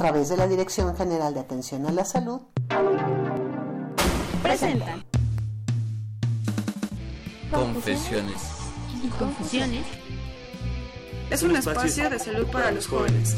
Través de la Dirección General de Atención a la Salud, presentan Confesiones. y confusiones. Es un espacio de salud para los jóvenes.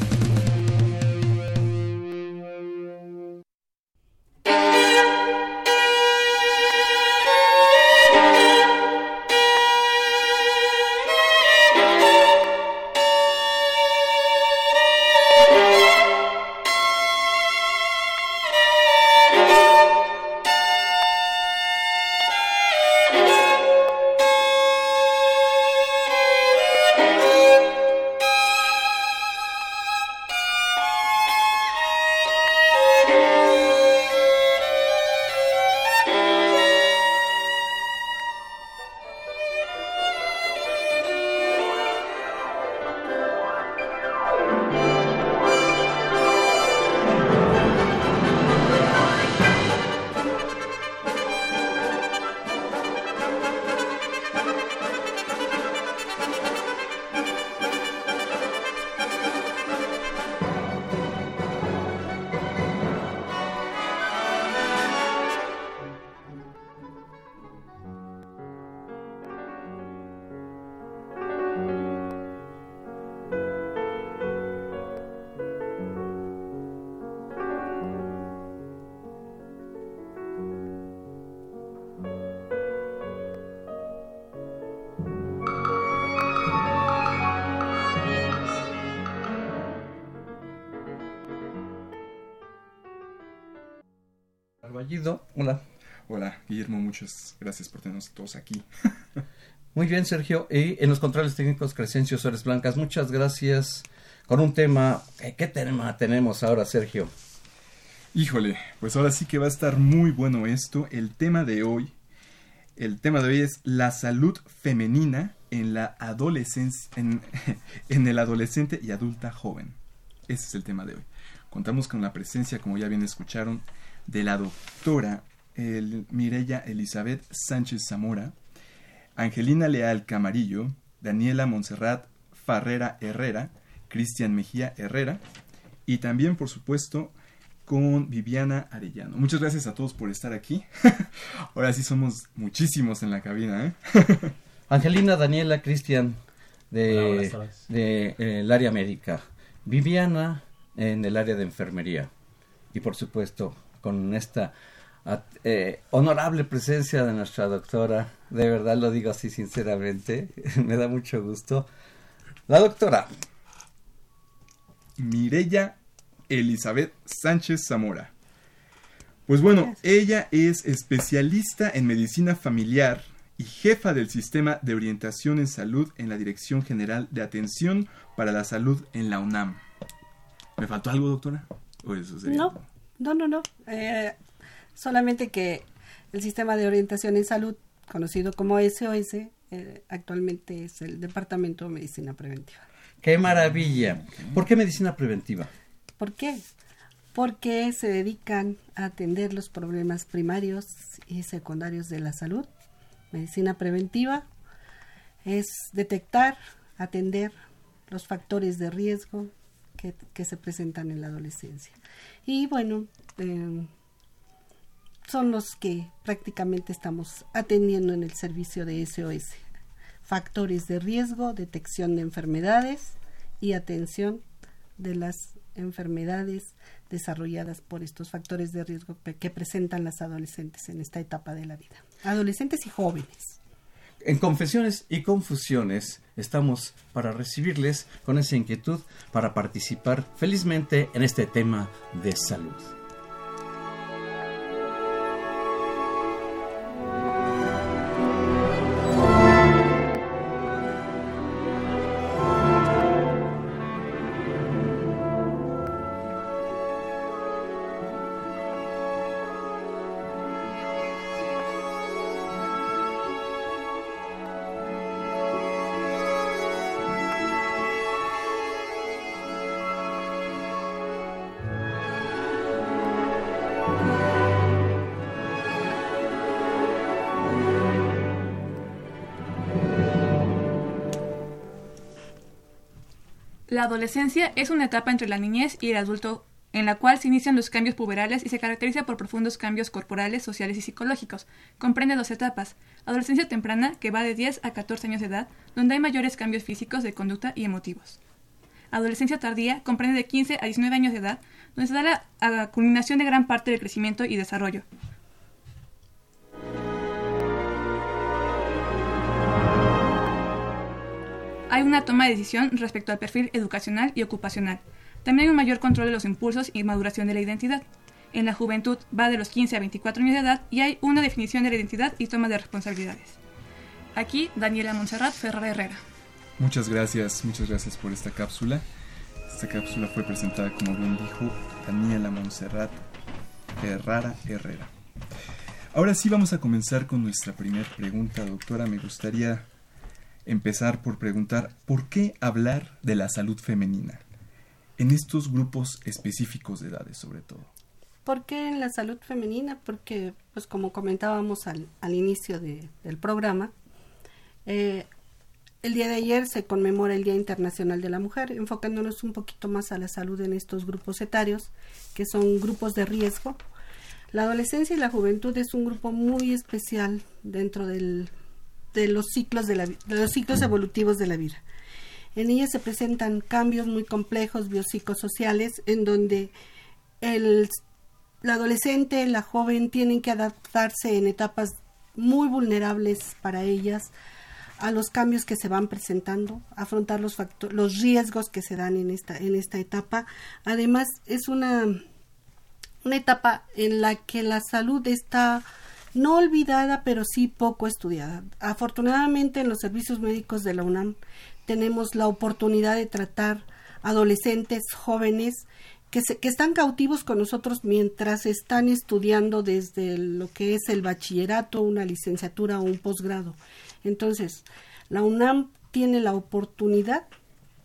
Hola. Hola, Guillermo, muchas gracias por tenernos todos aquí. Muy bien, Sergio. Y en los controles técnicos, Crescencio Suárez Blancas, muchas gracias. Con un tema, eh, ¿qué tema tenemos ahora, Sergio? Híjole, pues ahora sí que va a estar muy bueno esto. El tema de hoy, el tema de hoy es la salud femenina en la adolescencia, en, en el adolescente y adulta joven. Ese es el tema de hoy. Contamos con la presencia, como ya bien escucharon, de la doctora el, Mireya Elizabeth Sánchez Zamora, Angelina Leal Camarillo, Daniela Montserrat Farrera Herrera, Cristian Mejía Herrera y también, por supuesto, con Viviana Arellano. Muchas gracias a todos por estar aquí. Ahora sí somos muchísimos en la cabina. ¿eh? Angelina, Daniela, Cristian, de, de eh, el área médica. Viviana, en el área de enfermería. Y por supuesto, con esta eh, honorable presencia de nuestra doctora, de verdad lo digo así sinceramente, me da mucho gusto. La doctora, Mireya Elizabeth Sánchez Zamora. Pues bueno, ella es especialista en medicina familiar y jefa del sistema de orientación en salud en la Dirección General de Atención para la Salud en la UNAM. ¿Me faltó algo, doctora? ¿O eso sería? No, no, no, no. Eh, solamente que el sistema de orientación en salud, conocido como SOS, eh, actualmente es el Departamento de Medicina Preventiva. qué maravilla. ¿Por qué medicina preventiva? ¿Por qué? Porque se dedican a atender los problemas primarios y secundarios de la salud. Medicina preventiva es detectar, atender los factores de riesgo que, se presentan en la adolescencia. Y bueno, eh, son los que prácticamente estamos atendiendo en el servicio de SOS. Factores de riesgo, detección de enfermedades y atención de las enfermedades desarrolladas por estos factores de riesgo que presentan las adolescentes en esta etapa de la vida. Adolescentes y jóvenes. En Confesiones y Confusiones estamos para recibirles con esa inquietud para participar felizmente en este tema de salud. La adolescencia es una etapa entre la niñez y el adulto en la cual se inician los cambios puberales y se caracteriza por profundos cambios corporales, sociales y psicológicos. Comprende dos etapas. Adolescencia temprana, que va de 10 a 14 años de edad, donde hay mayores cambios físicos de conducta y emotivos. Adolescencia tardía comprende de 15 a 19 años de edad, donde se da la, la culminación de gran parte del crecimiento y desarrollo. Hay una toma de decisión respecto al perfil educacional y ocupacional. También hay un mayor control de los impulsos y maduración de la identidad. En la juventud va de los 15 a 24 años de edad y hay una definición de la identidad y toma de responsabilidades. Aquí, Daniela Montserrat Ferrara Herrera. Muchas gracias, muchas gracias por esta cápsula. Esta cápsula fue presentada, como bien dijo, Daniela Montserrat Ferrara Herrera. Ahora sí vamos a comenzar con nuestra primera pregunta, doctora. Me gustaría empezar por preguntar, ¿por qué hablar de la salud femenina? En estos grupos específicos de edades, sobre todo. ¿Por qué en la salud femenina? Porque, pues como comentábamos al, al inicio de, del programa, eh, el día de ayer se conmemora el Día Internacional de la Mujer, enfocándonos un poquito más a la salud en estos grupos etarios, que son grupos de riesgo. La adolescencia y la juventud es un grupo muy especial dentro del, de los ciclos de, la, de los ciclos evolutivos de la vida. En ella se presentan cambios muy complejos biopsicosociales en donde el, la adolescente, la joven tienen que adaptarse en etapas muy vulnerables para ellas a los cambios que se van presentando, afrontar los los riesgos que se dan en esta en esta etapa. Además es una una etapa en la que la salud está no olvidada, pero sí poco estudiada. Afortunadamente en los servicios médicos de la UNAM tenemos la oportunidad de tratar adolescentes, jóvenes que, se, que están cautivos con nosotros mientras están estudiando desde lo que es el bachillerato, una licenciatura o un posgrado. Entonces, la UNAM tiene la oportunidad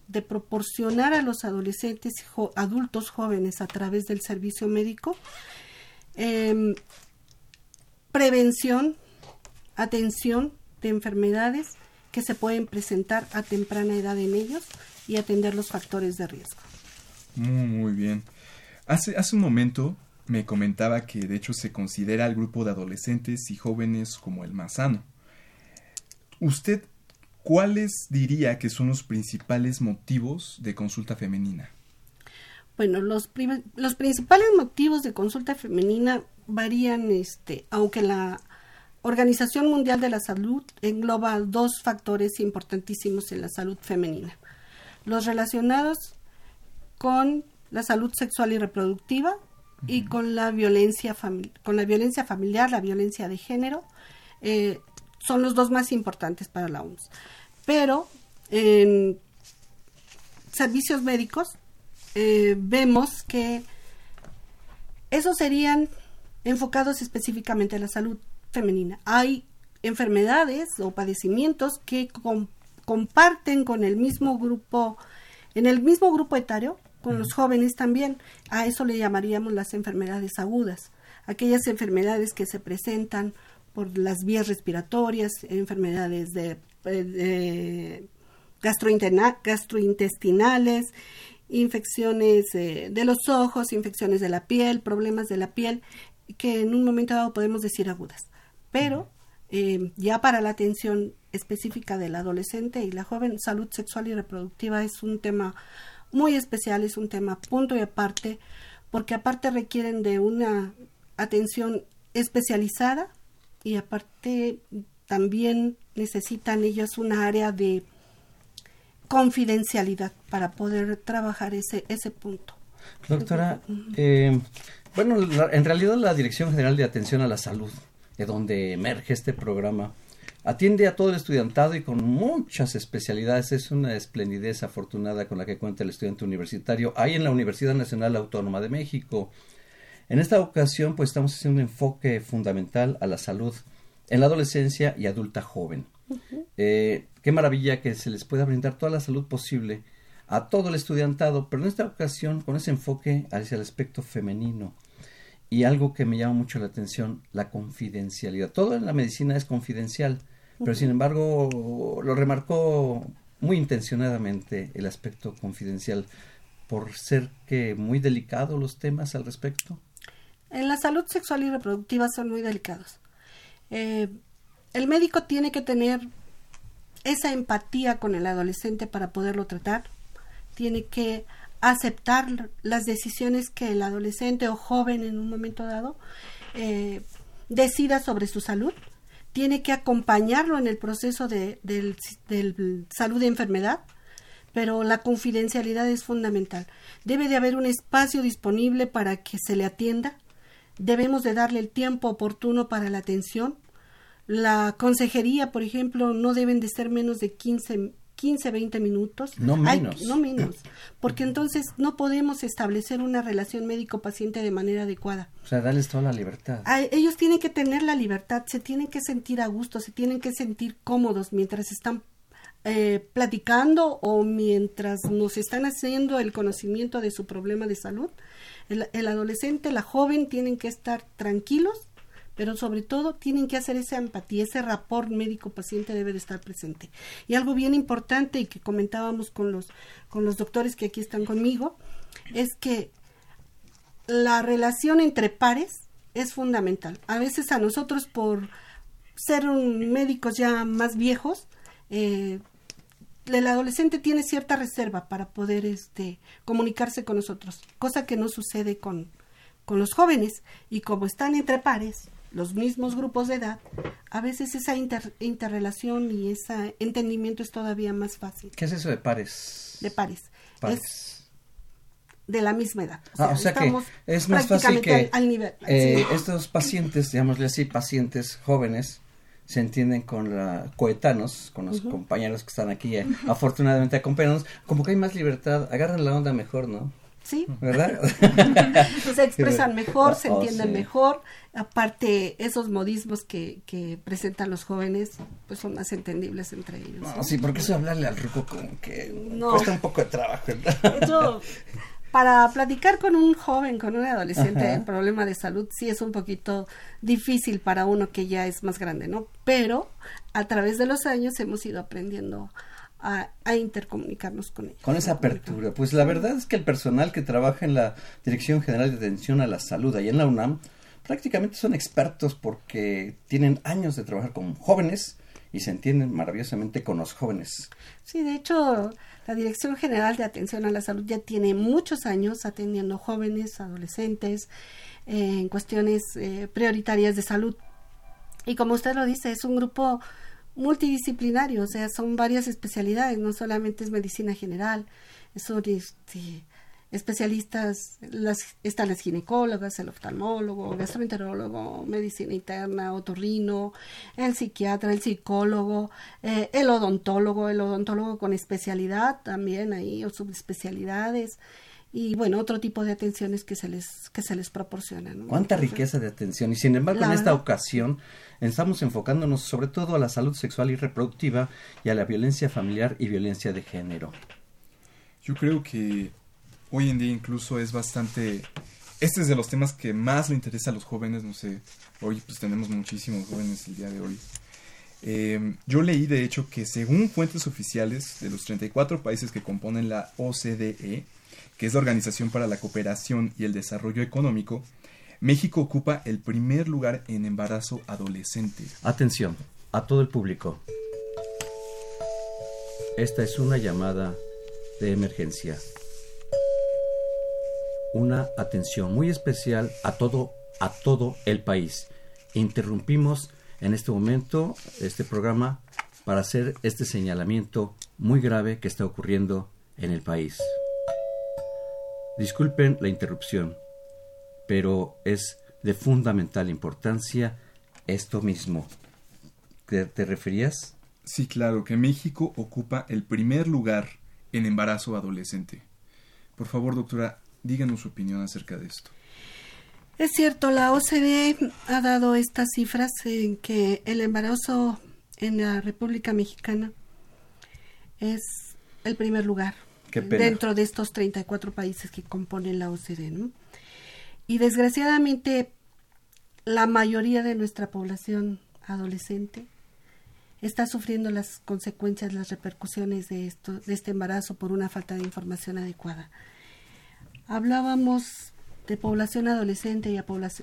de proporcionar a los adolescentes jo adultos jóvenes a través del servicio médico eh, prevención, atención de enfermedades que se pueden presentar a temprana edad en ellos y atender los factores de riesgo. Muy, bien. Hace, hace un momento me comentaba que de hecho se considera al grupo de adolescentes y jóvenes como el más sano. ¿Usted cuáles diría que son los principales motivos de consulta femenina? Bueno, los, los principales motivos de consulta femenina varían, este, aunque la Organización Mundial de la Salud engloba dos factores importantísimos en la salud femenina. Los relacionados con la salud sexual y reproductiva y con la violencia con la violencia familiar, la violencia de género, eh, son los dos más importantes para la OMS. Pero en servicios médicos eh, vemos que esos serían enfocados específicamente a la salud femenina. Hay enfermedades o padecimientos que comparten con el mismo grupo, en el mismo grupo etario, con los jóvenes también. A eso le llamaríamos las enfermedades agudas, aquellas enfermedades que se presentan por las vías respiratorias, enfermedades de, eh, gastrointestinales, infecciones eh, de los ojos, infecciones de la piel, problemas de la piel, que en un momento dado podemos decir agudas. Pero eh, ya para la atención específica del adolescente y la joven, salud sexual y reproductiva es un tema muy especial, es un tema punto y aparte, porque aparte requieren de una atención especializada y aparte también necesitan ellos una área de confidencialidad para poder trabajar ese, ese punto. Doctora, eh, bueno, en realidad la Dirección General de Atención a la Salud, de donde emerge este programa, atiende a todo el estudiantado y con muchas especialidades. Es una esplendidez afortunada con la que cuenta el estudiante universitario. Hay en la Universidad Nacional Autónoma de México. En esta ocasión, pues estamos haciendo un enfoque fundamental a la salud en la adolescencia y adulta joven. Eh, qué maravilla que se les pueda brindar toda la salud posible a todo el estudiantado, pero en esta ocasión con ese enfoque hacia el aspecto femenino. Y algo que me llama mucho la atención, la confidencialidad. Todo en la medicina es confidencial, pero sin embargo lo remarcó muy intencionadamente el aspecto confidencial por ser que muy delicados los temas al respecto? En la salud sexual y reproductiva son muy delicados. Eh, el médico tiene que tener esa empatía con el adolescente para poderlo tratar. Tiene que aceptar las decisiones que el adolescente o joven en un momento dado eh, decida sobre su salud. Tiene que acompañarlo en el proceso de, salud de enfermedad, pero la confidencialidad es fundamental. Debe de haber un espacio disponible para que se le atienda. Debemos de darle el tiempo oportuno para la atención. La consejería, por ejemplo, no deben de ser menos de 15 15, 20 minutos. No menos. no menos. Porque entonces no podemos establecer una relación médico-paciente de manera adecuada. O sea, darles toda la libertad. ellos tienen que tener la libertad, se tienen que sentir a gusto, se tienen que sentir cómodos mientras están eh, platicando o mientras nos están haciendo el conocimiento de su problema de salud. El, el adolescente, la joven tienen que estar tranquilos pero sobre todo tienen que hacer esa empatía, ese rapport médico-paciente debe de estar presente. Y algo bien importante y que comentábamos con los, con los doctores que aquí están conmigo, es que la relación entre pares es fundamental. A veces a nosotros por ser médicos ya más viejos, eh, el adolescente tiene cierta reserva para poder este, comunicarse con nosotros, cosa que no sucede con, con los jóvenes. Y como están entre pares, los mismos grupos de edad, a veces esa interrelación y ese entendimiento es todavía más fácil. ¿Qué es eso de pares? De pares. Es de la misma edad. O sea, ah, que es más fácil que al, nivel, eh, estos pacientes, digámosle así, pacientes jóvenes, se entienden con la, coetanos, con los compañeros que están aquí, eh, afortunadamente acompañados, como que hay más libertad, agarran la onda mejor, ¿no? Sí. ¿Verdad? se expresan mejor, se oh, entienden mejor. Aparte, esos modismos que, que presentan los jóvenes, pues son más entendibles entre ellos. No, sí, porque eso hablarle al ruco como que cuesta un poco de trabajo. Eso, para platicar con un joven, con un adolescente en problema de salud, sí es un poquito difícil para uno que ya es más grande, ¿no? Pero a través de los años hemos ido aprendiendo a, intercomunicarnos con ellos. Con esa apertura. Pues la verdad es que el personal que trabaja en la Dirección General de Atención a la Salud y en la UNAM prácticamente son expertos porque tienen años de trabajar con jóvenes y se entienden maravillosamente con los jóvenes. Sí, de hecho, la Dirección General de Atención a la Salud ya tiene muchos años atendiendo jóvenes, adolescentes, eh, en cuestiones eh, prioritarias de salud. Y como usted lo dice, es un grupo multidisciplinario, o sea, son varias especialidades, no solamente es medicina general, son este, especialistas, las, están las ginecólogas, el oftalmólogo, gastroenterólogo, medicina interna, otorrino, el psiquiatra, el psicólogo, eh, el odontólogo, el odontólogo con especialidad también ahí, o subespecialidades y bueno, otro tipo de atenciones que se les, que se les proporcionan. Cuánta riqueza de atención. Y sin embargo, en esta ocasión estamos enfocándonos sobre todo a la salud sexual y reproductiva y a la violencia familiar y violencia de género. Yo creo que hoy en día incluso es bastante... Este es de los temas que más le interesa a los jóvenes, no sé, hoy pues tenemos muchísimos jóvenes el día de hoy. Eh, yo leí de hecho que según fuentes oficiales de los 34 países que componen la OCDE, que es la Organización para la Cooperación y el Desarrollo Económico, México ocupa el primer lugar en embarazo adolescente. Atención a todo el público. Esta es una llamada de emergencia. Una atención muy especial a todo a todo el país. Interrumpimos en este momento este programa para hacer este señalamiento muy grave que está ocurriendo en el país. Disculpen la interrupción, pero es de fundamental importancia esto mismo. ¿Te, te referías? Sí, claro, que México ocupa el primer lugar en embarazo adolescente. Por favor, doctora, díganos su opinión acerca de esto. Es cierto, la OCDE ha dado estas cifras en que el embarazo en la República Mexicana es el primer lugar dentro de estos 34 países que componen la OCDE. Y desgraciadamente la mayoría de nuestra población adolescente está sufriendo las consecuencias, las repercusiones de, esto, de este embarazo por una falta de información adecuada. Hablábamos de población adolescente y,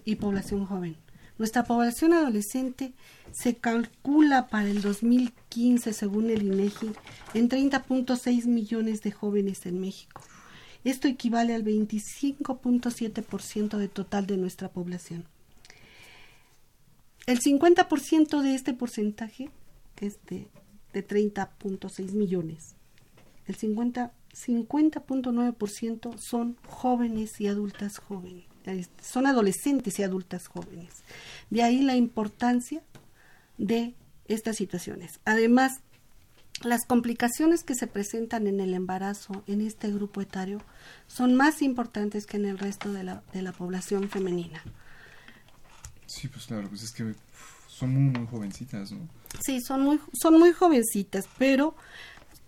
y población joven. Nuestra población adolescente se calcula para el 2015, según el INEGI, en 30.6 millones de jóvenes en México. Esto equivale al 25.7% de total de nuestra población. El 50% de este porcentaje, que es de, de 30.6 millones, el 50 50.9% son jóvenes y adultas jóvenes, son adolescentes y adultas jóvenes. De ahí la importancia de estas situaciones. Además, las complicaciones que se presentan en el embarazo en este grupo etario son más importantes que en el resto de la, de la población femenina. Sí, pues claro, pues es que son muy, muy jovencitas, ¿no? Sí, son muy, son muy jovencitas, pero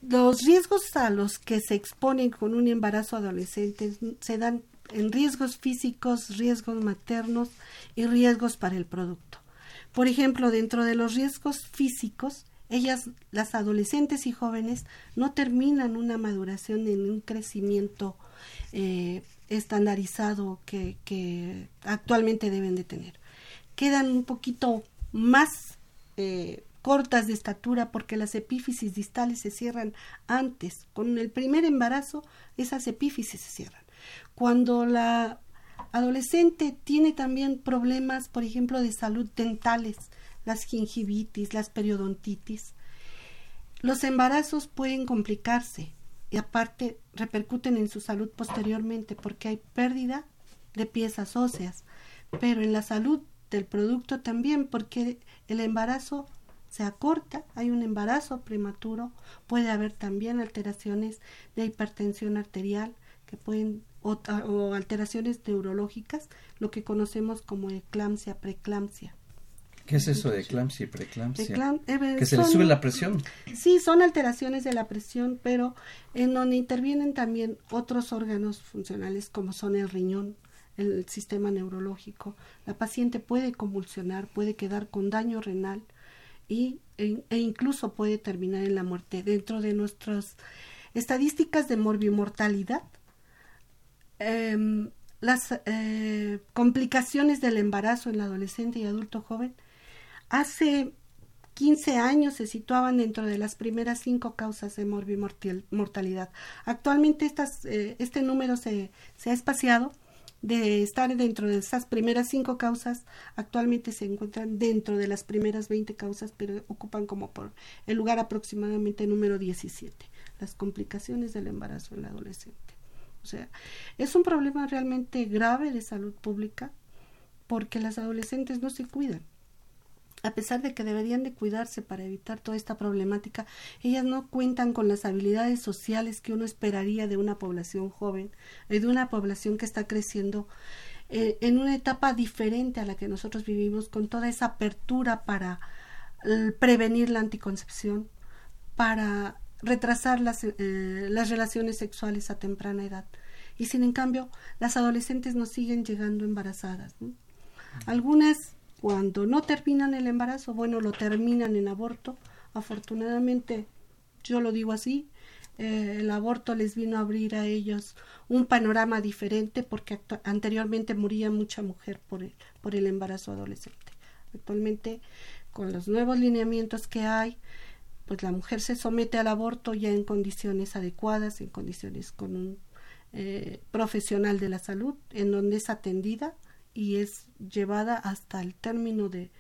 los riesgos a los que se exponen con un embarazo adolescente se dan en riesgos físicos, riesgos maternos y riesgos para el producto. Por ejemplo, dentro de los riesgos físicos, ellas, las adolescentes y jóvenes, no terminan una maduración en un crecimiento eh, estandarizado que, actualmente deben de tener. Quedan un poquito más eh, cortas de estatura porque las epífisis distales se cierran antes. Con el primer embarazo, esas epífisis se cierran. Cuando la adolescente tiene también problemas, por ejemplo, de salud dentales, las gingivitis, las periodontitis, los embarazos pueden complicarse y aparte repercuten en su salud posteriormente porque hay pérdida de piezas óseas, pero en la salud del producto también porque el embarazo se acorta, hay un embarazo prematuro, puede haber también alteraciones de hipertensión arterial que pueden o, alteraciones neurológicas, lo que conocemos como eclampsia, preeclampsia. ¿Qué es eso de eclampsia y preeclampsia? Eh, que se le sube la presión. Sí, son alteraciones de la presión, pero en donde intervienen también otros órganos funcionales como son el riñón, el sistema neurológico. La paciente puede convulsionar, puede quedar con daño renal y, e, e, incluso puede terminar en la muerte. Dentro de nuestras estadísticas de morbimortalidad, eh, las eh, complicaciones del embarazo en la adolescente y adulto joven, hace 15 años se situaban dentro de las primeras cinco causas de morbimortalidad. Actualmente estas, eh, este número se, se ha espaciado de estar dentro de esas primeras cinco causas, actualmente se encuentran dentro de las primeras 20 causas, pero ocupan como por el lugar aproximadamente número 17, las complicaciones del embarazo en la adolescente. O sea, es un problema realmente grave de salud pública porque las adolescentes no se cuidan a pesar de que deberían de cuidarse para evitar toda esta problemática, ellas no cuentan con las habilidades sociales que uno esperaría de una población joven de una población que está creciendo eh, en una etapa diferente a la que nosotros vivimos, con toda esa apertura para eh, prevenir la anticoncepción, para retrasar las, eh, las relaciones sexuales a temprana edad. Y sin en cambio, las adolescentes nos siguen llegando embarazadas. Algunas cuando no terminan el embarazo, bueno, lo terminan en aborto. Afortunadamente, yo lo digo así, eh, el aborto les vino a abrir a ellos un panorama diferente porque anteriormente moría mucha mujer por el, por el embarazo adolescente. Actualmente, con los nuevos lineamientos que hay, pues la mujer se somete al aborto ya en condiciones adecuadas, en condiciones con un eh, profesional de la salud, en donde es atendida y es llevada hasta el término de,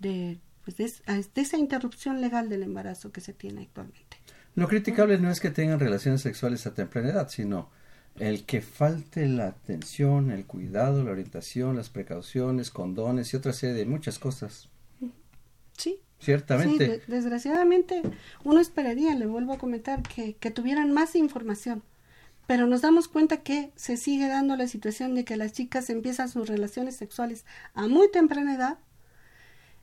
de, pues de, esa interrupción legal del embarazo que se tiene actualmente. Lo criticable no es que tengan relaciones sexuales a temprana edad, sino el que falte la atención, el cuidado, la orientación, las precauciones, condones y otra serie de muchas cosas. Sí. Ciertamente. Sí, desgraciadamente uno esperaría, le vuelvo a comentar, que, que tuvieran más información pero nos damos cuenta que se sigue dando la situación de que las chicas empiezan sus relaciones sexuales a muy temprana edad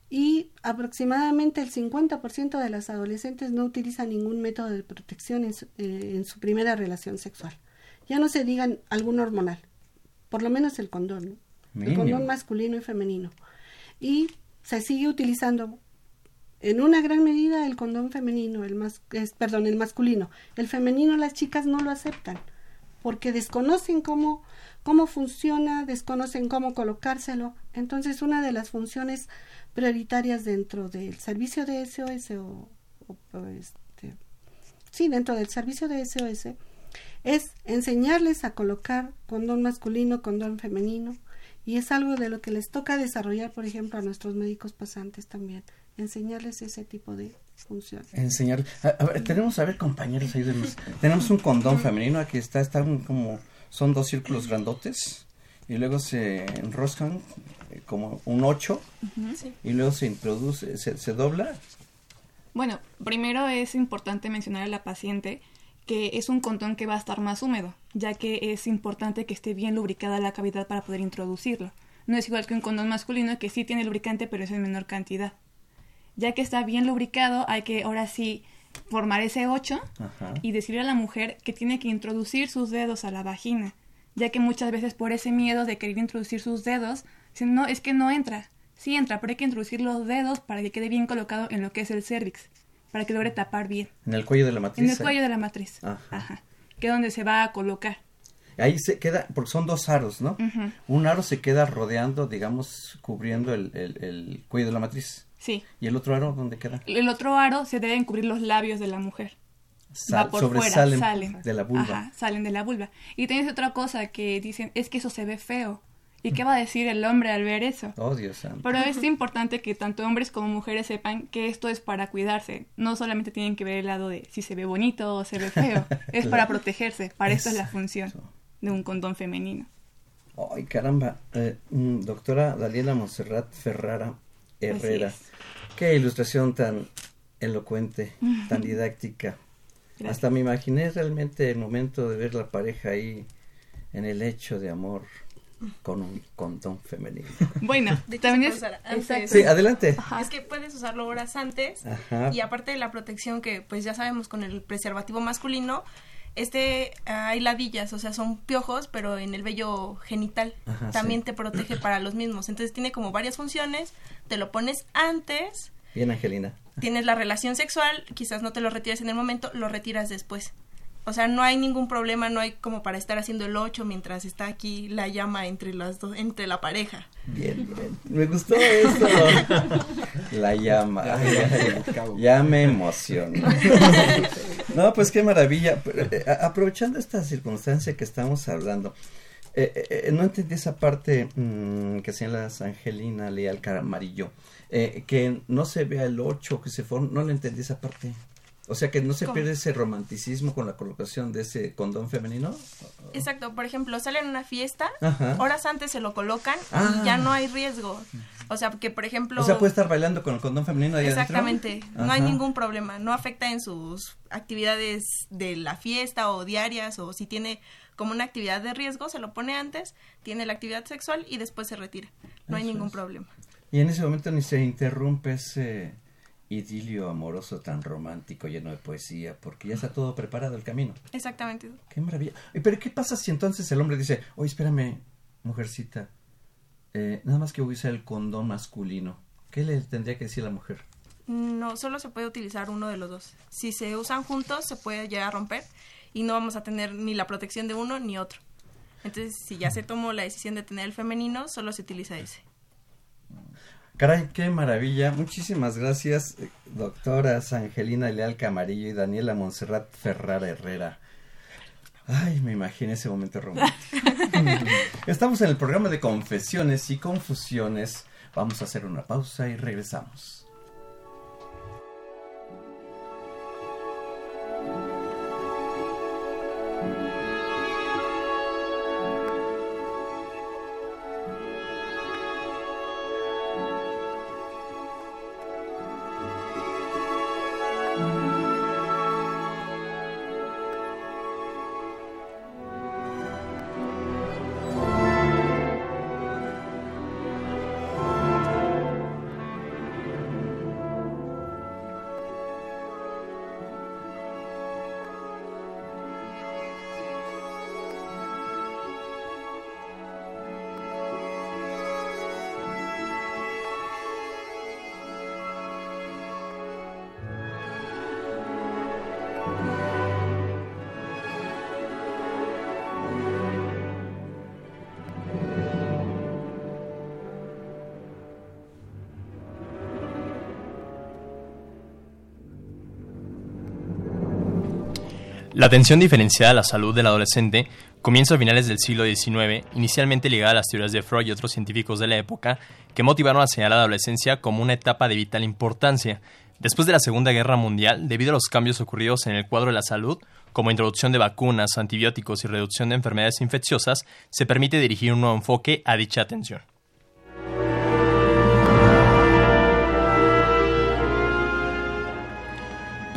y aproximadamente el 50% de las adolescentes no utilizan ningún método de protección en su, eh, en su, primera relación sexual. Ya no se digan algún hormonal, por lo menos el condón, el condón masculino y femenino. Y se sigue utilizando en una gran medida el condón femenino, el más, es, perdón, el masculino. El femenino las chicas no lo aceptan porque desconocen cómo, cómo funciona, desconocen cómo colocárselo. Entonces, una de las funciones prioritarias dentro del servicio de SOS o, este, sí, dentro del servicio de SOS es enseñarles a colocar condón masculino, condón femenino, y es algo de lo que les toca desarrollar, por ejemplo, a nuestros médicos pasantes también, enseñarles ese tipo de función. Enseñar. A, ver, tenemos, a ver, compañeros, tenemos un condón femenino, aquí está, están como, son dos círculos grandotes, y luego se enroscan eh, como un 8, y luego se introduce, se, se dobla. Bueno, primero es importante mencionar a la paciente que es un condón que va a estar más húmedo, ya que es importante que esté bien lubricada la cavidad para poder introducirlo. No es igual que un condón masculino que sí tiene lubricante pero es en menor cantidad. Ya que está bien lubricado, hay que ahora sí formar ese 8 y decirle a la mujer que tiene que introducir sus dedos a la vagina, ya que muchas veces por ese miedo de querer introducir sus dedos, dicen, no, es que no entra. Sí entra, pero hay que introducir los dedos para que quede bien colocado en lo que es el cervix para que logre tapar bien. En el cuello de la matriz. En el cuello de la matriz. Ajá. Que es donde se va a colocar. Ahí se queda, porque son dos aros, ¿no? Un aro se queda rodeando, digamos, cubriendo el, el, cuello de la matriz. Sí. ¿Y el otro aro dónde queda? El otro aro se deben cubrir los labios de la mujer. va por fuera, salen de la vulva. Ajá, salen de la vulva. Y tienes otra cosa que dicen, es que eso se ve feo. ¿Y qué va a decir el hombre al ver eso? Oh, Dios santo. Pero es importante que tanto hombres como mujeres sepan que esto es para cuidarse. No solamente tienen que ver el lado de si se ve bonito o se ve feo. Es para protegerse. Para esto es la función de un condón femenino. Ay, caramba. Eh, mm, doctora Daniela Monserrat Ferrara Herrera. Qué ilustración tan elocuente, tan didáctica. Hasta me imaginé realmente el momento de ver la pareja ahí en el hecho de amor con un condón femenino. Bueno, también es... Antes. Sí, adelante. Es que puedes usarlo horas antes y aparte de la protección que pues ya sabemos con el preservativo masculino, este hay ladillas, o sea, son piojos, pero en el vello genital también te protege para los mismos. Entonces tiene como varias funciones, te lo pones antes. Bien, Angelina. Tienes la relación sexual, quizás no te lo retires en el momento, lo retiras después. O sea, no hay ningún problema, no hay como para estar haciendo el 8 mientras está aquí la llama entre las dos, entre la pareja. Bien, bien. Me gustó eso. la llama. ya, me emociono. no, pues qué maravilla. Eh, aprovechando esta circunstancia que estamos hablando, eh, eh, no entendí esa parte mm, que señalas Angelina Leal Camarillo, que no se vea el 8 que se forma, no le entendí esa parte. O sea que no se pierde ese romanticismo con la colocación de ese condón femenino. Exacto, por ejemplo, salen a una fiesta, horas antes se lo colocan y ya ah. no hay riesgo. O sea, que por ejemplo... O sea, puede estar bailando con el condón femenino ahí Exactamente, no hay ningún problema, no afecta en sus actividades de la fiesta o diarias o si tiene como una actividad de riesgo, se lo pone antes, tiene la actividad sexual y después se retira. No hay ningún problema. Y en ese momento ni se interrumpe ese idilio amoroso tan romántico, lleno de poesía, porque ya está todo preparado el camino. Exactamente. Qué maravilla. Pero ¿qué pasa si entonces el hombre dice, oye, espérame, mujercita, eh, nada más que usar el condón masculino? ¿Qué le tendría que decir la mujer? No, solo se puede utilizar uno de los dos. Si se usan juntos, se puede llegar a romper y no vamos a tener ni la protección de uno ni otro. Entonces, si ya se tomó la decisión de tener el femenino, solo se utiliza ese. Caray, qué maravilla. Muchísimas gracias, doctoras Angelina Leal Camarillo y Daniela Monserrat Ferrara Herrera. Ay, me imaginé ese momento romántico. Estamos en el programa de confesiones y confusiones. Vamos a hacer una pausa y regresamos. La atención diferenciada a la salud del adolescente comienza a finales del siglo XIX, inicialmente ligada a las teorías de Freud y otros científicos de la época, que motivaron a señalar la adolescencia como una etapa de vital importancia. Después de la Segunda Guerra Mundial, debido a los cambios ocurridos en el cuadro de la salud, como introducción de vacunas, antibióticos y reducción de enfermedades infecciosas, se permite dirigir un nuevo enfoque a dicha atención.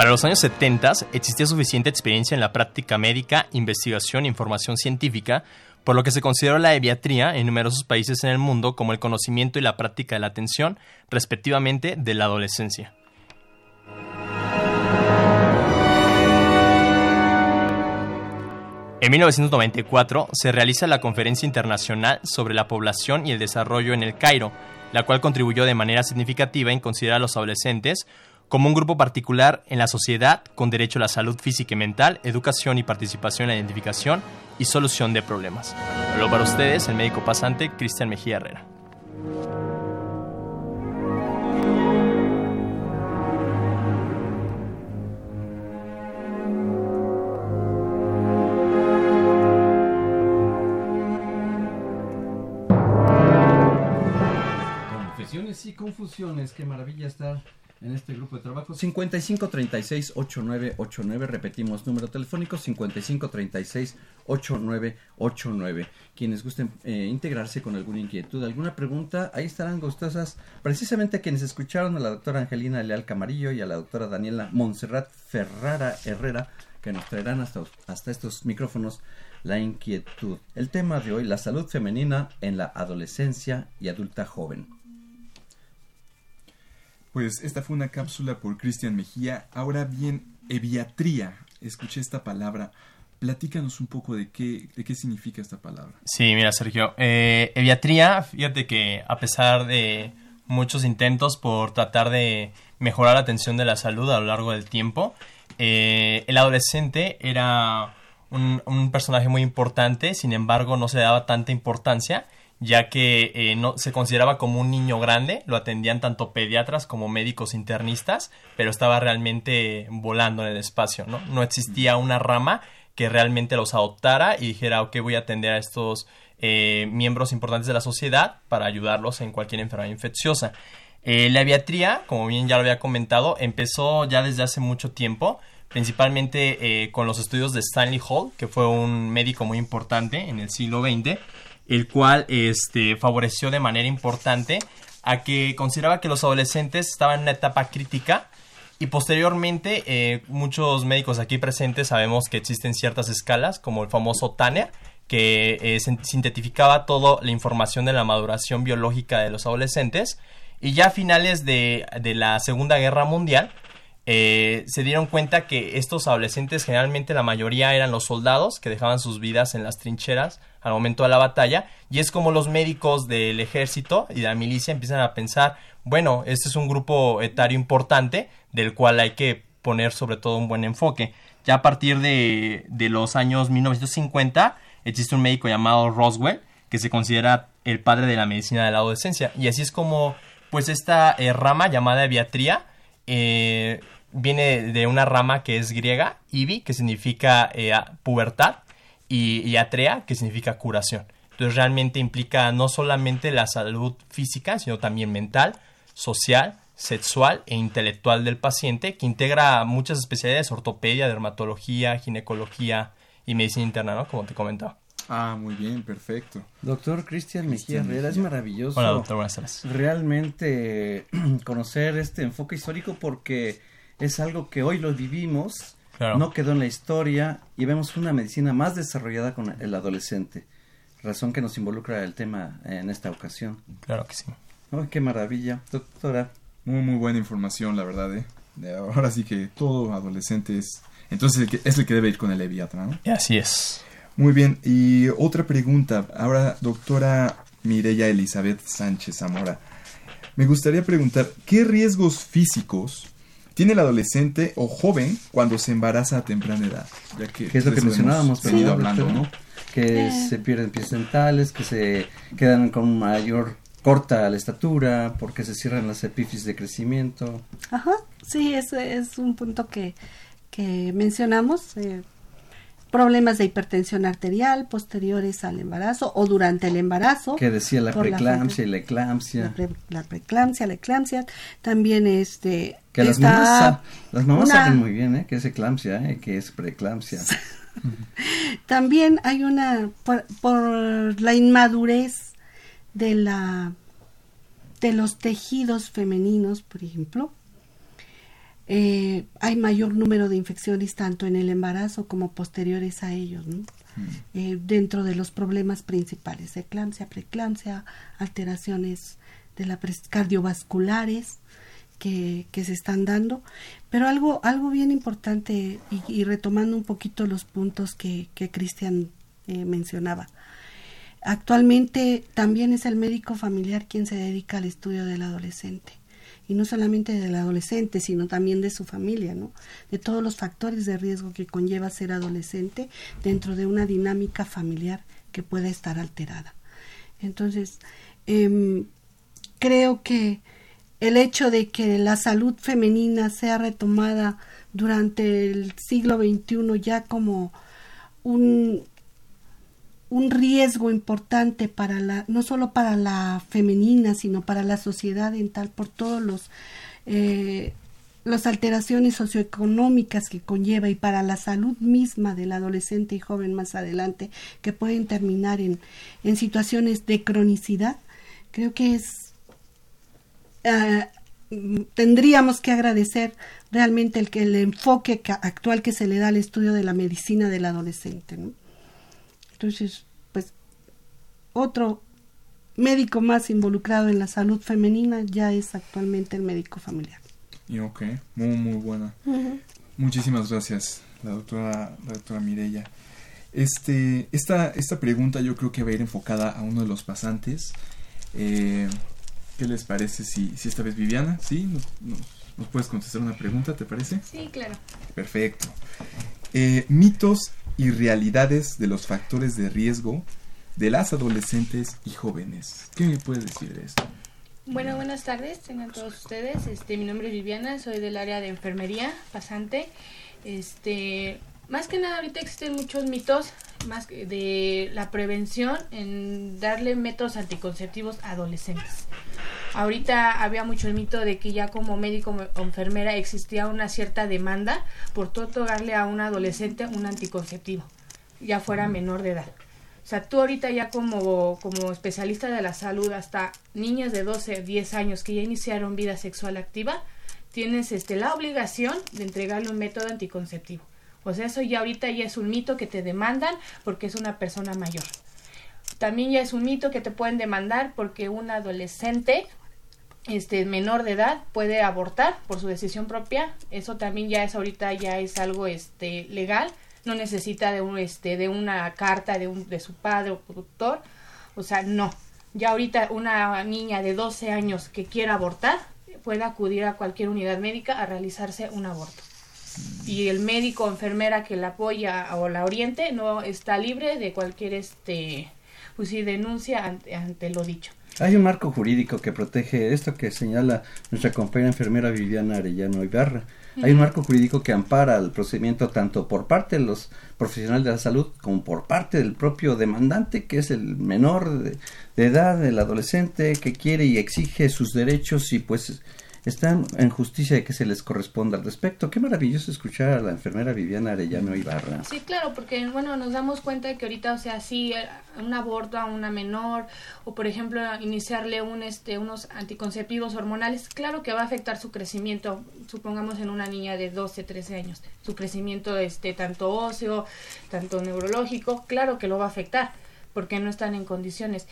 Para los años 70 existía suficiente experiencia en la práctica médica, investigación e información científica, por lo que se consideró la eviatría en numerosos países en el mundo como el conocimiento y la práctica de la atención, respectivamente, de la adolescencia. En 1994 se realiza la Conferencia Internacional sobre la Población y el Desarrollo en el Cairo, la cual contribuyó de manera significativa en considerar a los adolescentes como un grupo particular en la sociedad con derecho a la salud física y mental, educación y participación en la identificación y solución de problemas. Luego para ustedes, el médico pasante Cristian Mejía Herrera. Confesiones y confusiones, qué maravilla estar en este grupo de trabajo. 5536-8989, repetimos, número telefónico 5536-8989. Quienes gusten eh, integrarse con alguna inquietud, alguna pregunta, ahí estarán gustosas. Precisamente quienes escucharon a la doctora Angelina Leal Camarillo y a la doctora Daniela Montserrat Ferrara Herrera, que nos traerán hasta, hasta estos micrófonos la inquietud. El tema de hoy, la salud femenina en la adolescencia y adulta joven. Pues esta fue una cápsula por Cristian Mejía. Ahora bien, eviatría. Escuché esta palabra. Platícanos un poco de qué, de qué significa esta palabra. Sí, mira, Sergio. Eh, eviatría, fíjate que a pesar de muchos intentos por tratar de mejorar la atención de la salud a lo largo del tiempo, eh, el adolescente era un, un personaje muy importante, sin embargo no se le daba tanta importancia ya que eh, no, se consideraba como un niño grande, lo atendían tanto pediatras como médicos internistas, pero estaba realmente volando en el espacio, ¿no? No existía una rama que realmente los adoptara y dijera, ok, voy a atender a estos eh, miembros importantes de la sociedad para ayudarlos en cualquier enfermedad infecciosa. Eh, la aviatría, como bien ya lo había comentado, empezó ya desde hace mucho tiempo, principalmente con los estudios de Stanley Hall, que fue un médico muy importante en el siglo XX, el cual este, favoreció de manera importante a que consideraba que los adolescentes estaban en una etapa crítica y posteriormente eh, muchos médicos aquí presentes sabemos que existen ciertas escalas como el famoso Tanner que eh, sintetificaba toda la información de la maduración biológica de los adolescentes. Y ya a finales de, de la Segunda Guerra Mundial eh, se dieron cuenta que estos adolescentes generalmente la mayoría eran los soldados que dejaban sus vidas en las trincheras al momento de la batalla y es como los médicos del ejército y de la milicia empiezan a pensar bueno este es un grupo etario importante del cual hay que poner sobre todo un buen enfoque. Ya a partir de, los años 1950 existe un médico llamado Roswell que se considera el padre de la medicina de la adolescencia. Y así es como pues esta eh, rama llamada aviatría eh, viene de una rama que es griega, ibi, que significa eh, pubertad, y, atrea, que significa curación. Entonces realmente implica no solamente la salud física, sino también mental, social, sexual e intelectual del paciente, que integra muchas especialidades, ortopedia, dermatología, ginecología y medicina interna, ¿no? Como te comentaba. Ah, muy bien, perfecto. Doctor Cristian Mejía Herrera, es maravilloso. Hola, doctor, buenas tardes. Realmente conocer este enfoque histórico porque es algo que hoy lo vivimos, no quedó en la historia y vemos una medicina más desarrollada con el adolescente. Razón que nos involucra el tema en esta ocasión. Claro que sí. Oh, qué maravilla, doctora. Muy, muy buena información, la verdad. ¿eh? Ahora sí que todo adolescente es... Entonces es el que debe ir con el Eviatra, ¿no? Así es. Muy bien, y otra pregunta. Ahora, doctora Mireya Elizabeth Sánchez Zamora. Me gustaría preguntar, ¿qué riesgos físicos tiene el adolescente o joven cuando se embaraza a temprana edad? Ya que, es lo que mencionábamos, venido hablando, ¿no? Que eh. se pierden pies dentales, que se quedan con mayor corta la estatura, porque se cierran las epífisis de crecimiento. Ajá, sí, ese es un punto que, que mencionamos. Eh, problemas de hipertensión arterial posteriores al embarazo o durante el embarazo. Que decía la preeclampsia y la eclampsia. La, preeclampsia, la eclampsia. También este... Que las mamás, las mamás saben muy bien ¿eh? que es eclampsia, ¿eh? que es preeclampsia. También hay una, por, por la inmadurez de la de los tejidos femeninos, por ejemplo, eh, hay mayor número de infecciones tanto en el embarazo como posteriores a ellos, mm. eh, dentro de los problemas principales, eclampsia, preeclampsia, alteraciones de la cardiovasculares que, se están dando. Pero algo, algo bien importante, y, retomando un poquito los puntos que, que Cristian eh, mencionaba, actualmente también es el médico familiar quien se dedica al estudio del adolescente y no solamente del adolescente, sino también de su familia, ¿no? De todos los factores de riesgo que conlleva ser adolescente dentro de una dinámica familiar que pueda estar alterada. Entonces, em, creo que el hecho de que la salud femenina sea retomada durante el siglo XXI ya como un, un riesgo importante para la, no solo para la femenina, sino para la sociedad en tal por todos los eh, las alteraciones socioeconómicas que conlleva y para la salud misma del adolescente y joven más adelante que pueden terminar en, en situaciones de cronicidad, creo que es ah, tendríamos que agradecer realmente el, el enfoque actual que se le da al estudio de la medicina del adolescente. ¿no? Entonces, pues otro médico más involucrado en la salud femenina ya es actualmente el médico familiar. Y ok, muy, muy buena. Muchísimas gracias, la doctora, la doctora Mireya. Este, esta, esta pregunta yo creo que va a ir enfocada a uno de los pasantes. Eh, ¿Qué les parece si, si esta vez Viviana, sí, nos, nos, puedes contestar una pregunta, ¿te parece? Sí, claro. Perfecto. Eh, mitos y realidades de los factores de riesgo de las adolescentes y jóvenes. ¿Qué me puedes decir de esto? Bueno, buenas tardes, tengan todos ustedes. Este, mi nombre es Viviana, soy del área de enfermería, pasante. Este, más que nada ahorita existen muchos mitos más de la prevención en darle métodos anticonceptivos a adolescentes. Ahorita había mucho el mito de que ya como médico o enfermera existía una cierta demanda por otorgarle a un adolescente un anticonceptivo, ya fuera menor de edad. O sea, tú ahorita ya como, como especialista de la salud, hasta niñas de 12, 10 años que ya iniciaron vida sexual activa, tienes este, la obligación de entregarle un método anticonceptivo. O sea, eso ya ahorita ya es un mito que te demandan porque es una persona mayor. También ya es un mito que te pueden demandar porque un adolescente este menor de edad puede abortar por su decisión propia. Eso también ya es ahorita ya es algo este legal. No necesita de un este de una carta de un de su padre o productor. O sea no. Ya ahorita una niña de 12 años que quiera abortar puede acudir a cualquier unidad médica a realizarse un aborto y el médico o enfermera que la apoya o la oriente no está libre de cualquier este pues sí denuncia ante, ante lo dicho hay un marco jurídico que protege esto que señala nuestra compañera enfermera Viviana Arellano Ibarra. Hay un marco jurídico que ampara el procedimiento tanto por parte de los profesionales de la salud como por parte del propio demandante, que es el menor de, de edad, el adolescente que quiere y exige sus derechos y pues están en justicia de que se les corresponda al respecto. Qué maravilloso escuchar a la enfermera Viviana Arellano Ibarra. Sí, claro, porque bueno, nos damos cuenta de que ahorita, o sea, sí, eh, un aborto a una menor o por ejemplo iniciarle un este unos anticonceptivos hormonales, claro que va a afectar su crecimiento, supongamos en una niña de 12, 13 años, su crecimiento este tanto óseo, tanto neurológico, claro que lo va a afectar porque no están en condiciones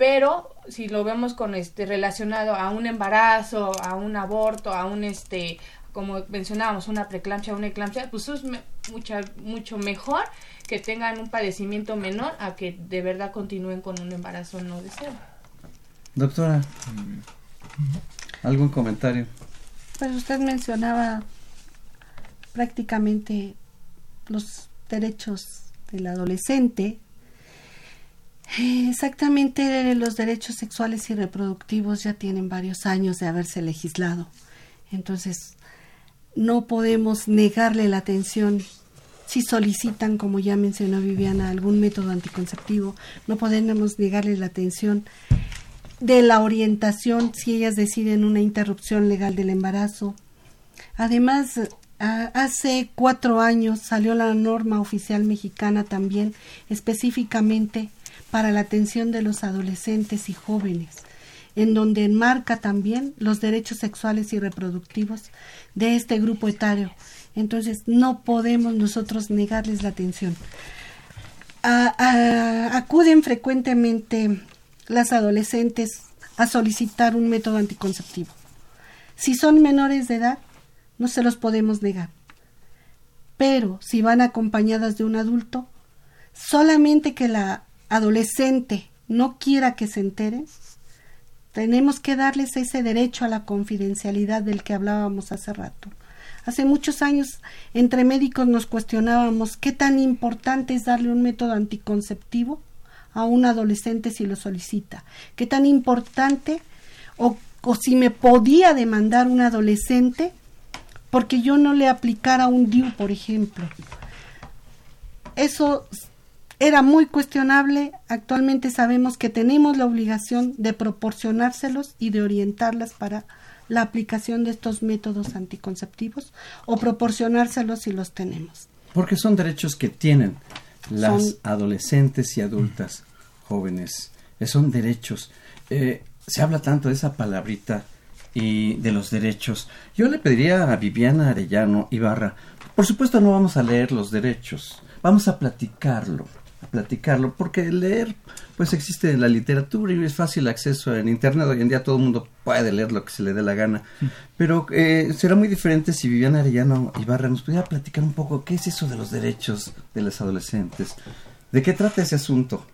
pero si lo vemos con este relacionado a un embarazo, a un aborto, a un este como mencionábamos, una preeclampsia, una eclampsia, pues es mucha, mucho mejor que tengan un padecimiento menor a que de verdad continúen con un embarazo no deseado. Doctora, ¿algún comentario? Pues usted mencionaba prácticamente los derechos del adolescente Exactamente, los derechos sexuales y reproductivos ya tienen varios años de haberse legislado. Entonces, no podemos negarle la atención si solicitan, como ya mencionó Viviana, algún método anticonceptivo, no podemos negarles la atención de la orientación si ellas deciden una interrupción legal del embarazo. Además, hace cuatro años salió la norma oficial mexicana también específicamente para la atención de los adolescentes y jóvenes, en donde enmarca también los derechos sexuales y reproductivos de este grupo etario. Entonces, no podemos nosotros negarles la atención. acuden frecuentemente las adolescentes a solicitar un método anticonceptivo. Si son menores de edad, no se los podemos negar. Pero si van acompañadas de un adulto, solamente que la adolescente no quiera que se enteren, tenemos que darles ese derecho a la confidencialidad del que hablábamos hace rato. Hace muchos años entre médicos nos cuestionábamos qué tan importante es darle un método anticonceptivo a un adolescente si lo solicita, qué tan importante o, o si me podía demandar un adolescente porque yo no le aplicara un DIU, por ejemplo. Eso era muy cuestionable. Actualmente sabemos que tenemos la obligación de proporcionárselos y de orientarlas para la aplicación de estos métodos anticonceptivos o proporcionárselos si los tenemos. Porque son derechos que tienen las adolescentes y adultas jóvenes. Eh, son derechos. Eh, se habla tanto de esa palabrita y de los derechos. Yo le pediría a Viviana Arellano Ibarra, por supuesto no vamos a leer los derechos, vamos a platicarlo a platicarlo, porque leer, pues existe la literatura y es fácil acceso en Internet. Hoy en día todo el mundo puede leer lo que se le dé la gana. Pero eh, será muy diferente si Viviana Arellano Ibarra nos pudiera platicar un poco qué es eso de los derechos de los adolescentes. ¿De qué trata ese asunto?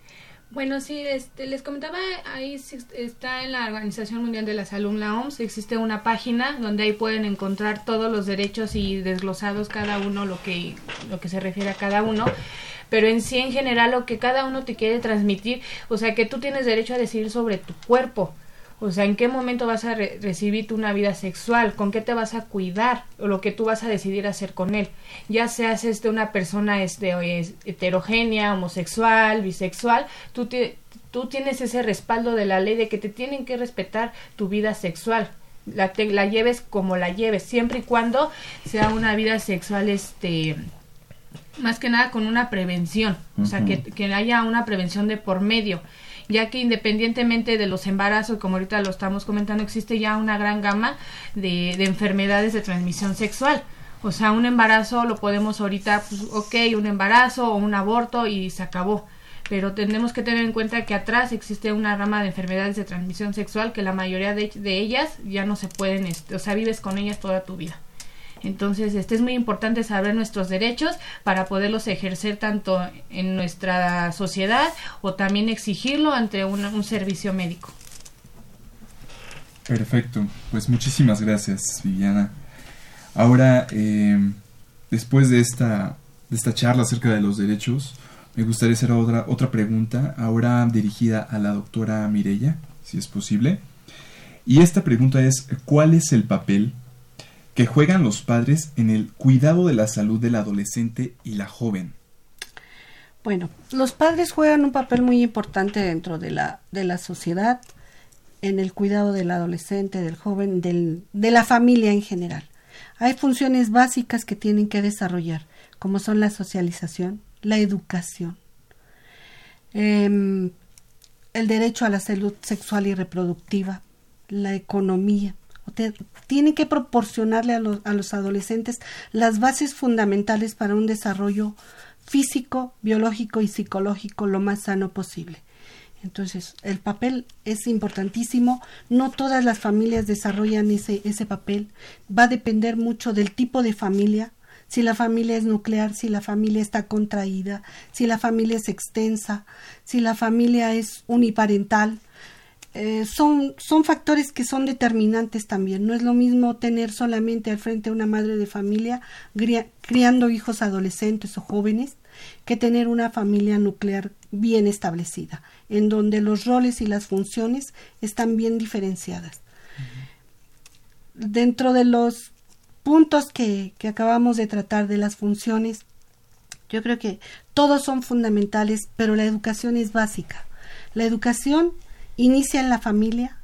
Bueno, sí, este, les comentaba, ahí está en la Organización Mundial de la Salud, la OMS, existe una página donde ahí pueden encontrar todos los derechos y desglosados cada uno, lo que, lo que se refiere a cada uno pero en sí en general lo que cada uno te quiere transmitir, o sea que tú tienes derecho a decidir sobre tu cuerpo. O sea, ¿en qué momento vas a recibir una vida sexual? ¿Con qué te vas a cuidar? O lo que tú vas a decidir hacer con él. Ya seas este, una persona este, heterogénea, homosexual, bisexual, tú, tú tienes ese respaldo de la ley de que te tienen que respetar tu vida sexual. La, la lleves como la lleves, siempre y cuando sea una vida sexual este, más que nada con una prevención, o sea, que, que, haya una prevención de por medio, ya que independientemente de los embarazos, como ahorita lo estamos comentando, existe ya una gran gama de, de enfermedades de transmisión sexual. O sea, un embarazo lo podemos ahorita, pues, ok, un embarazo o un aborto y se acabó. Pero tenemos que tener en cuenta que atrás existe una rama de enfermedades de transmisión sexual que la mayoría de, de ellas ya no se pueden, este, o sea, vives con ellas toda tu vida. Entonces, este es muy importante saber nuestros derechos para poderlos ejercer tanto en nuestra sociedad o también exigirlo ante un, servicio médico. Perfecto, pues muchísimas gracias, Viviana. Ahora, eh, después de esta, de esta charla acerca de los derechos, me gustaría hacer otra, otra pregunta, ahora dirigida a la doctora Mirella, si es posible. Y esta pregunta es, ¿cuál es el papel que juegan los padres en el cuidado de la salud del adolescente y la joven? Bueno, los padres juegan un papel muy importante dentro de la, de la sociedad, en el cuidado del adolescente, del joven, del, de la familia en general. Hay funciones básicas que tienen que desarrollar, como son la socialización, la educación, em, el derecho a la salud sexual y reproductiva, la economía, tiene que proporcionarle a los, a los adolescentes las bases fundamentales para un desarrollo físico, biológico y psicológico lo más sano posible. Entonces, el papel es importantísimo. No todas las familias desarrollan ese papel. Va a depender mucho del tipo de familia, si la familia es nuclear, si la familia está contraída, si la familia es extensa, si la familia es uniparental, eh, son, son factores que son determinantes también. No es lo mismo tener solamente al frente a una madre de familia criando hijos adolescentes o jóvenes que tener una familia nuclear bien establecida, en donde los roles y las funciones están bien diferenciadas. Dentro de los puntos que, que acabamos de tratar de las funciones, Yo creo que todos son fundamentales, pero la educación es básica. La educación inicia en la familia,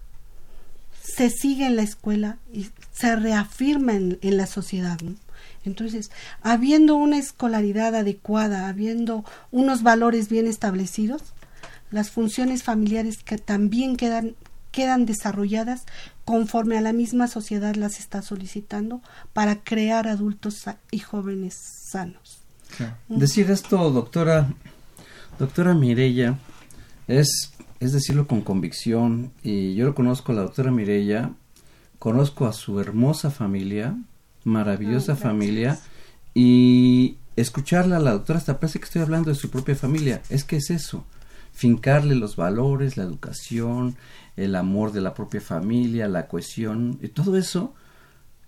se sigue en la escuela y se reafirma en, la sociedad. Entonces, habiendo una escolaridad adecuada, habiendo unos valores bien establecidos, las funciones familiares que también quedan, quedan desarrolladas conforme a la misma sociedad las está solicitando para crear adultos y jóvenes sanos. Decir esto, doctora, doctora Mirella, es, es decirlo con convicción, y yo lo conozco a la doctora Mirella, conozco a su hermosa familia, maravillosa familia, y escucharla a la doctora hasta parece que estoy hablando de su propia familia, es que es eso, fincarle los valores, la educación, el amor de la propia familia, la cohesión, y todo eso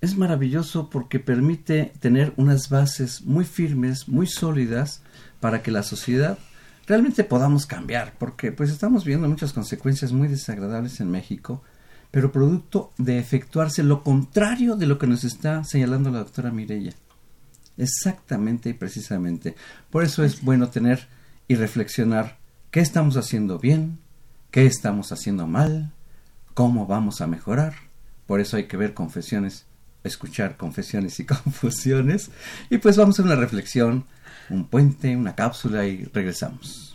es maravilloso porque permite tener unas bases muy firmes, muy sólidas, para que la sociedad realmente podamos cambiar, porque pues estamos viendo muchas consecuencias muy desagradables en México, pero producto de efectuarse lo contrario de lo que nos está señalando la doctora Mirella. Exactamente y precisamente. Por eso es bueno tener y reflexionar qué estamos haciendo bien, qué estamos haciendo mal, cómo vamos a mejorar. Por eso hay que ver confesiones, escuchar confesiones y confusiones. Y pues vamos a una reflexión, un puente, una cápsula y regresamos.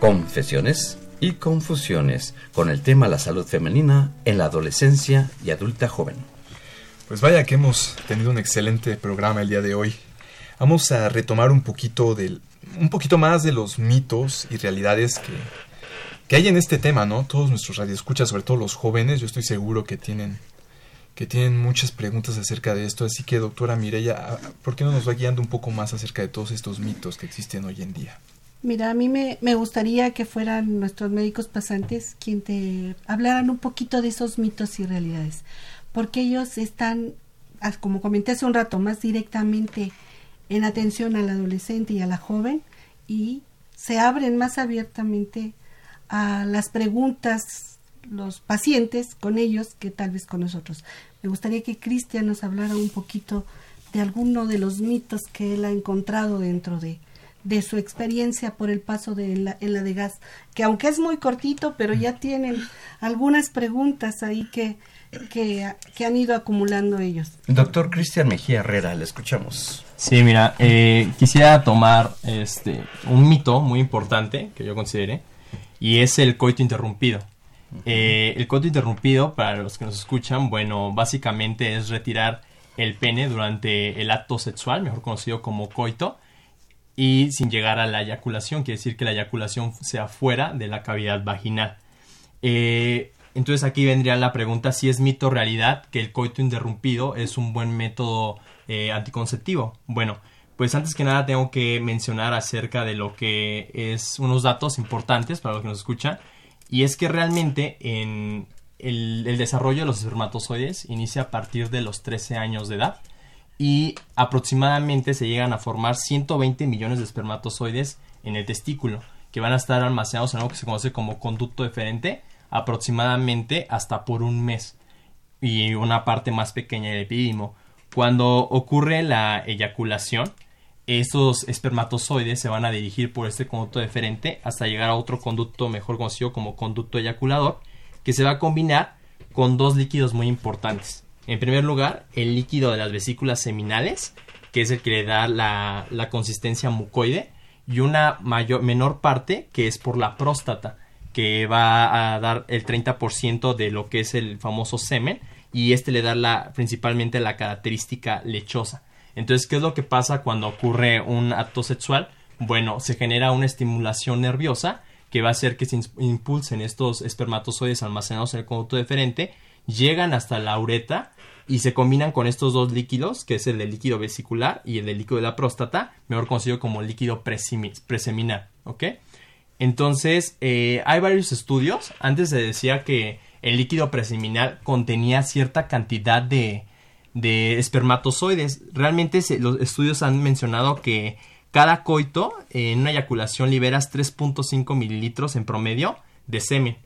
Confesiones y confusiones con el tema la salud femenina en la adolescencia y adulta joven. Pues vaya que hemos tenido un excelente programa el día de hoy. Vamos a retomar un poquito del un poquito más de los mitos y realidades que, que hay en este tema, ¿no? Todos nuestros radioescuchas, sobre todo los jóvenes, yo estoy seguro que tienen que tienen muchas preguntas acerca de esto, así que doctora Mireya, ¿por qué no nos va guiando un poco más acerca de todos estos mitos que existen hoy en día? Mira, a mí me, me, gustaría que fueran nuestros médicos pasantes quien te hablaran un poquito de esos mitos y realidades, porque ellos están, ah, como comenté hace un rato, más directamente en atención al adolescente y a la joven y se abren más abiertamente a las preguntas los pacientes con ellos que tal vez con nosotros. Me gustaría que Cristian nos hablara un poquito de alguno de los mitos que él ha encontrado dentro de, de su experiencia por el paso de la, en la de gas, que aunque es muy cortito, pero ya tienen algunas preguntas ahí que, que, que han ido acumulando ellos. Doctor Cristian Mejía Herrera, le escuchamos. Sí, mira, eh, quisiera tomar este un mito muy importante que yo considere y es el coito interrumpido. Eh, el coito interrumpido, para los que nos escuchan, bueno, básicamente es retirar el pene durante el acto sexual, mejor conocido como coito, y sin llegar a la eyaculación, quiere decir que la eyaculación sea fuera de la cavidad vaginal. Eh, entonces aquí vendría la pregunta si es mito o realidad que el coito interrumpido es un buen método eh, anticonceptivo. Bueno, pues antes que nada tengo que mencionar acerca de lo que es unos datos importantes para los que nos escuchan y es que realmente en el, desarrollo de los espermatozoides inicia a partir de los 13 años de edad y aproximadamente se llegan a formar 120 millones de espermatozoides en el testículo que van a estar almacenados en algo que se conoce como conducto deferente aproximadamente hasta por un mes y una parte más pequeña del epidídimo. Cuando ocurre la eyaculación, estos espermatozoides se van a dirigir por este conducto deferente hasta llegar a otro conducto mejor conocido como conducto eyaculador, que se va a combinar con dos líquidos muy importantes. En primer lugar, el líquido de las vesículas seminales, que es el que le da la, consistencia mucoide, y una mayor, menor parte que es por la próstata, que va a dar el 30% de lo que es el famoso semen, y este le da principalmente la característica lechosa. Entonces, ¿qué es lo que pasa cuando ocurre un acto sexual? Bueno, se genera una estimulación nerviosa que va a hacer que se impulsen estos espermatozoides almacenados en el conducto deferente, llegan hasta la uretra y se combinan con estos dos líquidos, que es el del líquido vesicular y el del líquido de la próstata, mejor conocido como líquido preseminal, ¿ok? Entonces, eh, hay varios estudios. Antes se decía que el líquido preseminal contenía cierta cantidad de, de espermatozoides. Realmente los estudios han mencionado que cada coito en una eyaculación liberas 3.5 mililitros en promedio de semen.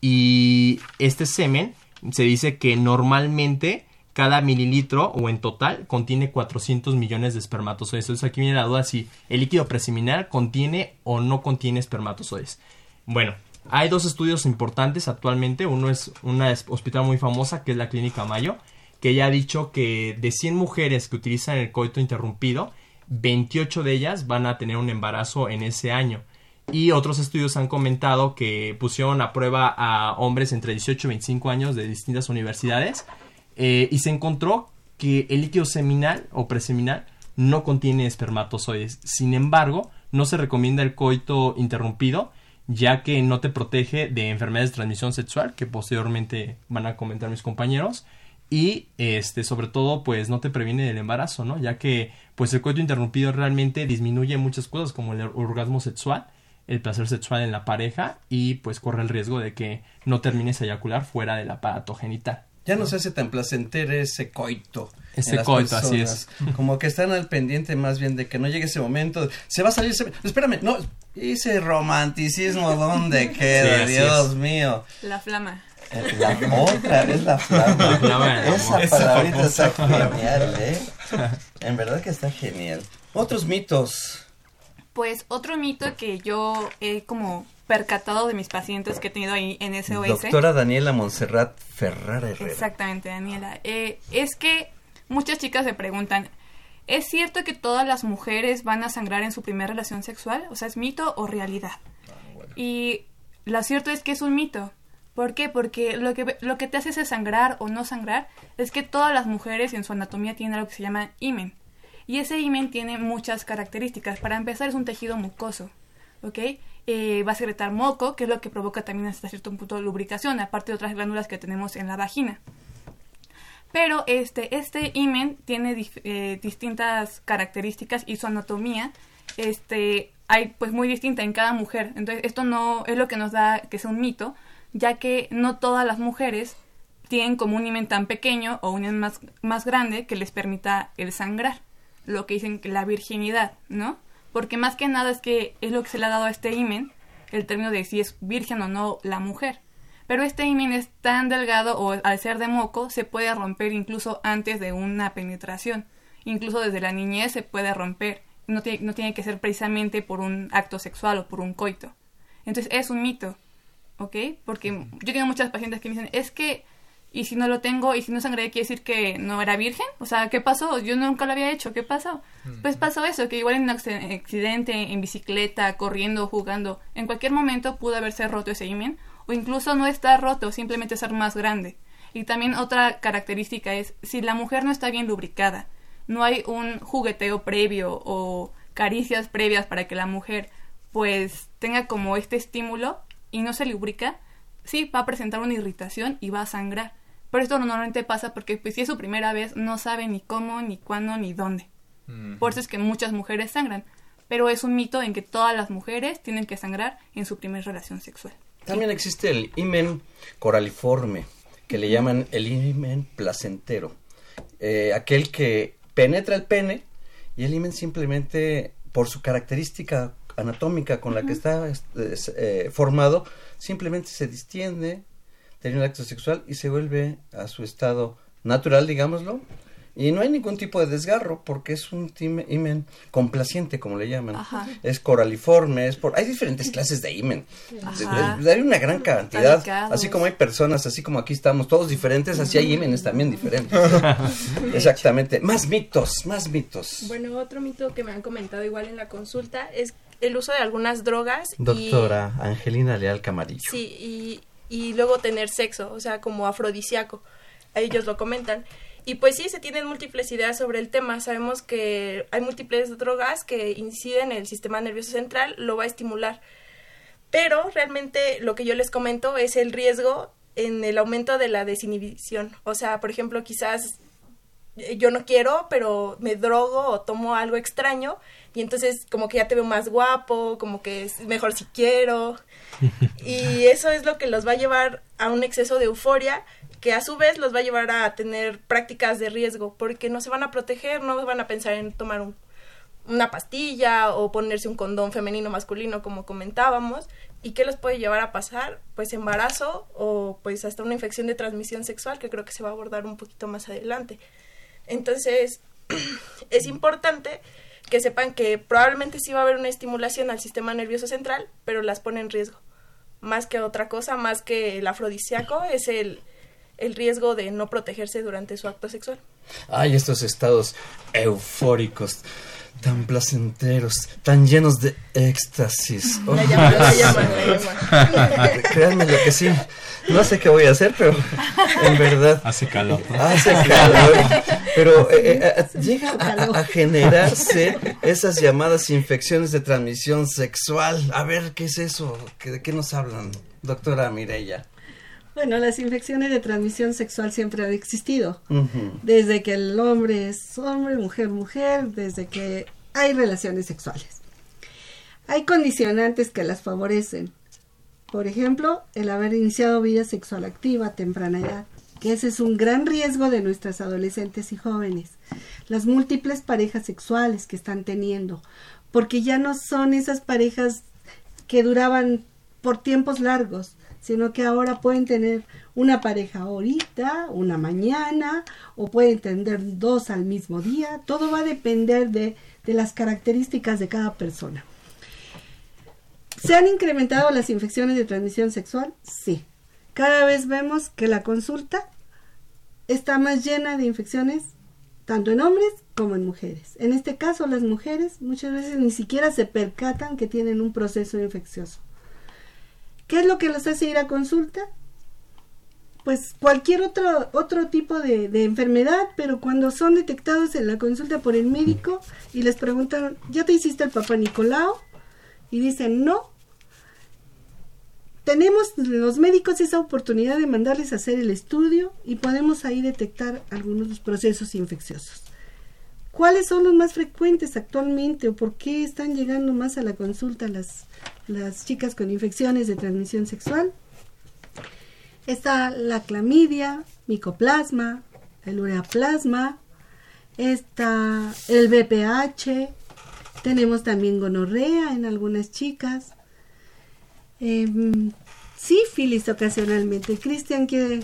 Y este semen se dice que normalmente cada mililitro o en total contiene 400 millones de espermatozoides. Entonces aquí viene la duda si el líquido preseminal contiene o no contiene espermatozoides. Bueno, hay dos estudios importantes actualmente. Uno es una hospital muy famosa que es la Clínica Mayo que ya ha dicho que de 100 mujeres que utilizan el coito interrumpido, 28 de ellas van a tener un embarazo en ese año. Y otros estudios han comentado que pusieron a prueba a hombres entre 18 y 25 años de distintas universidades eh, y se encontró que el líquido seminal o preseminal no contiene espermatozoides. Sin embargo, no se recomienda el coito interrumpido ya que no te protege de enfermedades de transmisión sexual que posteriormente van a comentar mis compañeros y este sobre todo pues no te previene del embarazo, ¿no? Ya que pues el coito interrumpido realmente disminuye muchas cosas como el orgasmo sexual, el placer sexual en la pareja y pues corre el riesgo de que no termines a eyacular fuera del aparato genital. Ya no se hace tan placentero ese coito. Ese coito, así es. Como que están al pendiente más bien de que no llegue ese momento. Se va a salir, espérame, no, ese romanticismo, ¿dónde queda? Dios mío. La flama. La otra es la flama. Esa palabrita está genial, ¿eh? En verdad que está genial. Otros mitos. Pues otro mito que yo he como percatado de mis pacientes que he tenido ahí en SOS. Doctora Daniela Montserrat Ferrara Herrera. Exactamente, Daniela. Eh, es que muchas chicas se preguntan, ¿es cierto que todas las mujeres van a sangrar en su primera relación sexual? O sea, ¿es mito o realidad? Ah, y lo cierto es que es un mito. ¿Por qué? Porque lo que, lo que te hace ese sangrar o no sangrar es que todas las mujeres en su anatomía tienen algo que se llama imen. Y ese imen tiene muchas características. Para empezar es un tejido mucoso, ¿ok? Eh, va a secretar moco, que es lo que provoca también hasta cierto punto lubricación, aparte de otras glándulas que tenemos en la vagina. Pero este, este imen tiene eh, distintas características y su anatomía este, hay pues muy distinta en cada mujer. Entonces esto no es lo que nos da que es un mito, ya que no todas las mujeres tienen como un imen tan pequeño o un imen más, más grande que les permita el sangrar, lo que dicen la virginidad, ¿no? Porque más que nada es que es lo que se le ha dado a este imen, el término de si es virgen o no la mujer. Pero este imen es tan delgado o al ser de moco se puede romper incluso antes de una penetración. Incluso desde la niñez se puede romper. No tiene, no tiene que ser precisamente por un acto sexual o por un coito. Entonces es un mito. ¿ok? Porque yo tengo muchas pacientes que me dicen, es que y si no lo tengo y si no sangré quiere decir que no era virgen, o sea, ¿qué pasó? Yo nunca lo había hecho, ¿qué pasó? Pues pasó eso, que igual en un accidente, en bicicleta, corriendo, jugando, en cualquier momento pudo haberse roto ese imen o incluso no está roto, simplemente ser más grande. Y también otra característica es si la mujer no está bien lubricada, no hay un jugueteo previo o caricias previas para que la mujer pues tenga como este estímulo y no se lubrica, sí va a presentar una irritación y va a sangrar. Pero esto normalmente pasa porque pues si es su primera vez no sabe ni cómo, ni cuándo, ni dónde. Por eso es que muchas mujeres sangran. Pero es un mito en que todas las mujeres tienen que sangrar en su primera relación sexual. También existe el imen coraliforme, que le llaman el imen placentero. Eh, aquel que penetra el pene y el imen simplemente por su característica anatómica con la que está eh, formado, simplemente se distiende, tiene el acto sexual y se vuelve a su estado natural, digámoslo, y no hay ningún tipo de desgarro porque es un imen complaciente, como le llaman. Es coraliforme, es por... hay diferentes clases de imen. Hay una gran cantidad. Así como hay personas, así como aquí estamos todos diferentes, así hay imenes también diferentes. Exactamente. Más mitos, más mitos. Bueno, otro mito que me han comentado igual en la consulta es el uso de algunas drogas. Doctora Angelina Leal Camarillo. Sí, y, y luego tener sexo, o sea, como afrodisíaco. Ellos lo comentan. Y pues sí, se tienen múltiples ideas sobre el tema. Sabemos que hay múltiples drogas que inciden en el sistema nervioso central, lo va a estimular. Pero realmente lo que yo les comento es el riesgo en el aumento de la desinhibición. O sea, por ejemplo, quizás yo no quiero, pero me drogo o tomo algo extraño y entonces como que ya te veo más guapo, como que es mejor si quiero. Y eso es lo que los va a llevar a un exceso de euforia que a su vez los va a llevar a tener prácticas de riesgo, porque no se van a proteger, no van a pensar en tomar una pastilla o ponerse un condón femenino masculino como comentábamos. Y qué los puede llevar a pasar pues embarazo o pues hasta una infección de transmisión sexual que creo que se va a abordar un poquito más adelante. Entonces es importante que sepan que probablemente sí va a haber una estimulación al sistema nervioso central pero las pone en riesgo más que otra cosa más que el afrodisíaco es el el riesgo de no protegerse durante su acto sexual. Ay, estos estados eufóricos, tan placenteros, tan llenos de éxtasis. Oh. Créanme lo que sí. No sé qué voy a hacer, pero en verdad. Hace calor. Hace calor. Pero eh, eh, eh, llega a, generarse esas llamadas infecciones de transmisión sexual. A ver, ¿qué es eso? ¿De qué nos hablan, doctora Mireya? Bueno, las infecciones de transmisión sexual siempre han existido. Desde que el hombre es hombre, mujer, mujer, desde que hay relaciones sexuales. Hay condicionantes que las favorecen. Por ejemplo, el haber iniciado vida sexual activa a temprana edad, que ese es un gran riesgo de nuestras adolescentes y jóvenes. Las múltiples parejas sexuales que están teniendo, porque ya no son esas parejas que duraban por tiempos largos, sino que ahora pueden tener una pareja ahorita, una mañana, o pueden tener dos al mismo día. Todo va a depender de, de las características de cada persona. ¿Se han incrementado las infecciones de transmisión sexual? Sí. Cada vez vemos que la consulta está más llena de infecciones tanto en hombres como en mujeres. En este caso, las mujeres muchas veces ni siquiera se percatan que tienen un proceso infeccioso. ¿Qué es lo que los hace ir a consulta? Pues cualquier otro, otro tipo de, enfermedad, pero cuando son detectados en la consulta por el médico y les preguntan, ¿ya te hiciste el papá Nicolau? Y dicen, no. Tenemos los médicos esa oportunidad de mandarles a hacer el estudio y podemos ahí detectar algunos procesos infecciosos. ¿Cuáles son los más frecuentes actualmente o por qué están llegando más a la consulta las, las chicas con infecciones de transmisión sexual? Está la clamidia, micoplasma, el ureaplasma, está el BPH, tenemos también gonorrea en algunas chicas, eh, sífilis ocasionalmente. Cristian quiere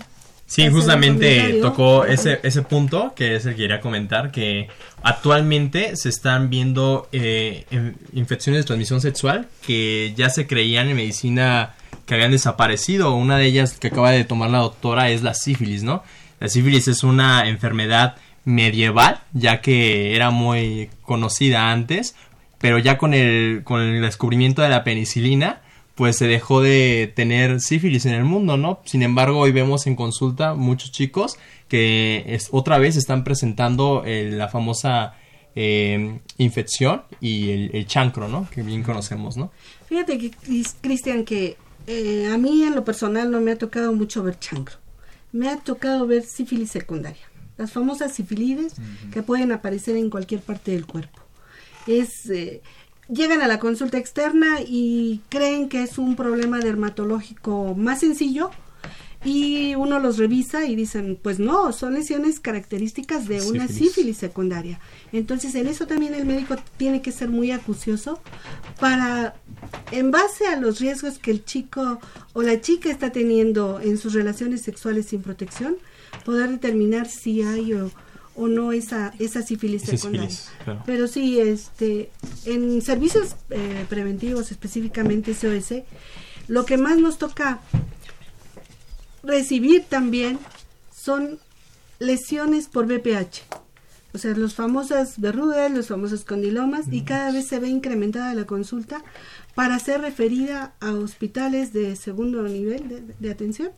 Sí, justamente tocó ese, ese punto que es el que quería comentar, que actualmente se están viendo eh, infecciones de transmisión sexual que ya se creían en medicina que habían desaparecido. Una de ellas que acaba de tomar la doctora es la sífilis, ¿no? La sífilis es una enfermedad medieval, ya que era muy conocida antes, pero ya con el, con el descubrimiento de la penicilina, pues se dejó de tener sífilis en el mundo, ¿no? Sin embargo, hoy vemos en consulta muchos chicos que es, otra vez están presentando la famosa eh, infección y el, chancro, ¿no? Que bien conocemos, ¿no? Fíjate que, Cristian, que eh, a mí en lo personal no me ha tocado mucho ver chancro. Me ha tocado ver sífilis secundaria. Las famosas sífilides que pueden aparecer en cualquier parte del cuerpo. Es... Llegan a la consulta externa y creen que es un problema dermatológico más sencillo y uno los revisa y dicen, pues no, son lesiones características de una sífilis, secundaria. Entonces, en eso también el médico tiene que ser muy acucioso para, en base a los riesgos que el chico o la chica está teniendo en sus relaciones sexuales sin protección, poder determinar si hay o o no esa, esa sífilis secundaria. Pero sí, este, en servicios eh, preventivos, específicamente SOS, lo que más nos toca recibir también son lesiones por BPH. O sea, los famosas verrugas, los famosos condilomas, y cada vez se ve incrementada la consulta para ser referida a hospitales de segundo nivel de atención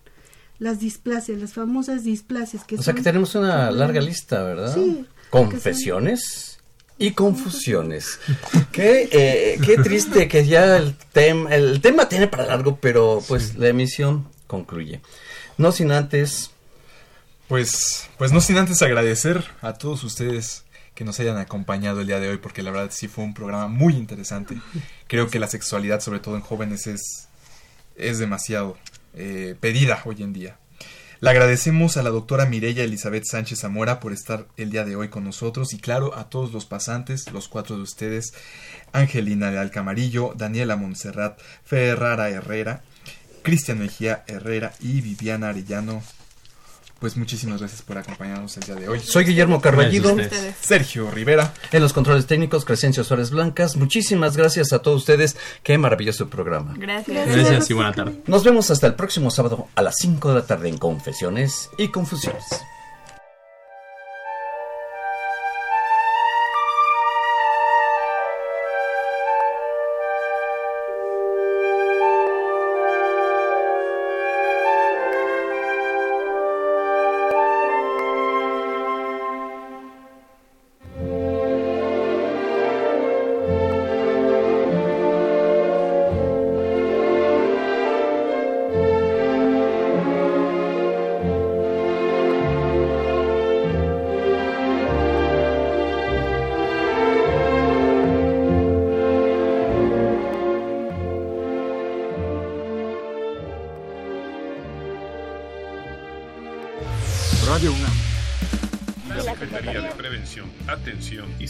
las displasias, las famosas displasias. Que o sea que tenemos una larga lista, ¿verdad? Sí. Confesiones y confusiones. qué, eh, qué triste que ya el, tema el tema tiene para largo, pero pues la emisión concluye. No sin antes... Pues, pues no sin antes agradecer a todos ustedes que nos hayan acompañado el día de hoy, porque la verdad sí fue un programa muy interesante. Creo que la sexualidad, sobre todo en jóvenes, es, es demasiado eh, pedida hoy en día. Le agradecemos a la doctora Mireya Elizabeth Sánchez Zamora por estar el día de hoy con nosotros y claro a todos los pasantes, los cuatro de ustedes, Angelina de Alcamarillo, Daniela Montserrat, Ferrara Herrera, Cristian Mejía Herrera y Viviana Arellano pues muchísimas gracias por acompañarnos el día de hoy. Soy Guillermo Carballido. Sergio Rivera. En los controles técnicos, Crescencio Suárez Blancas. Muchísimas gracias a todos ustedes. Qué maravilloso programa. Gracias. Gracias y buena tarde. Nos vemos hasta el próximo sábado a las 5 de la tarde en Confesiones y Confusiones.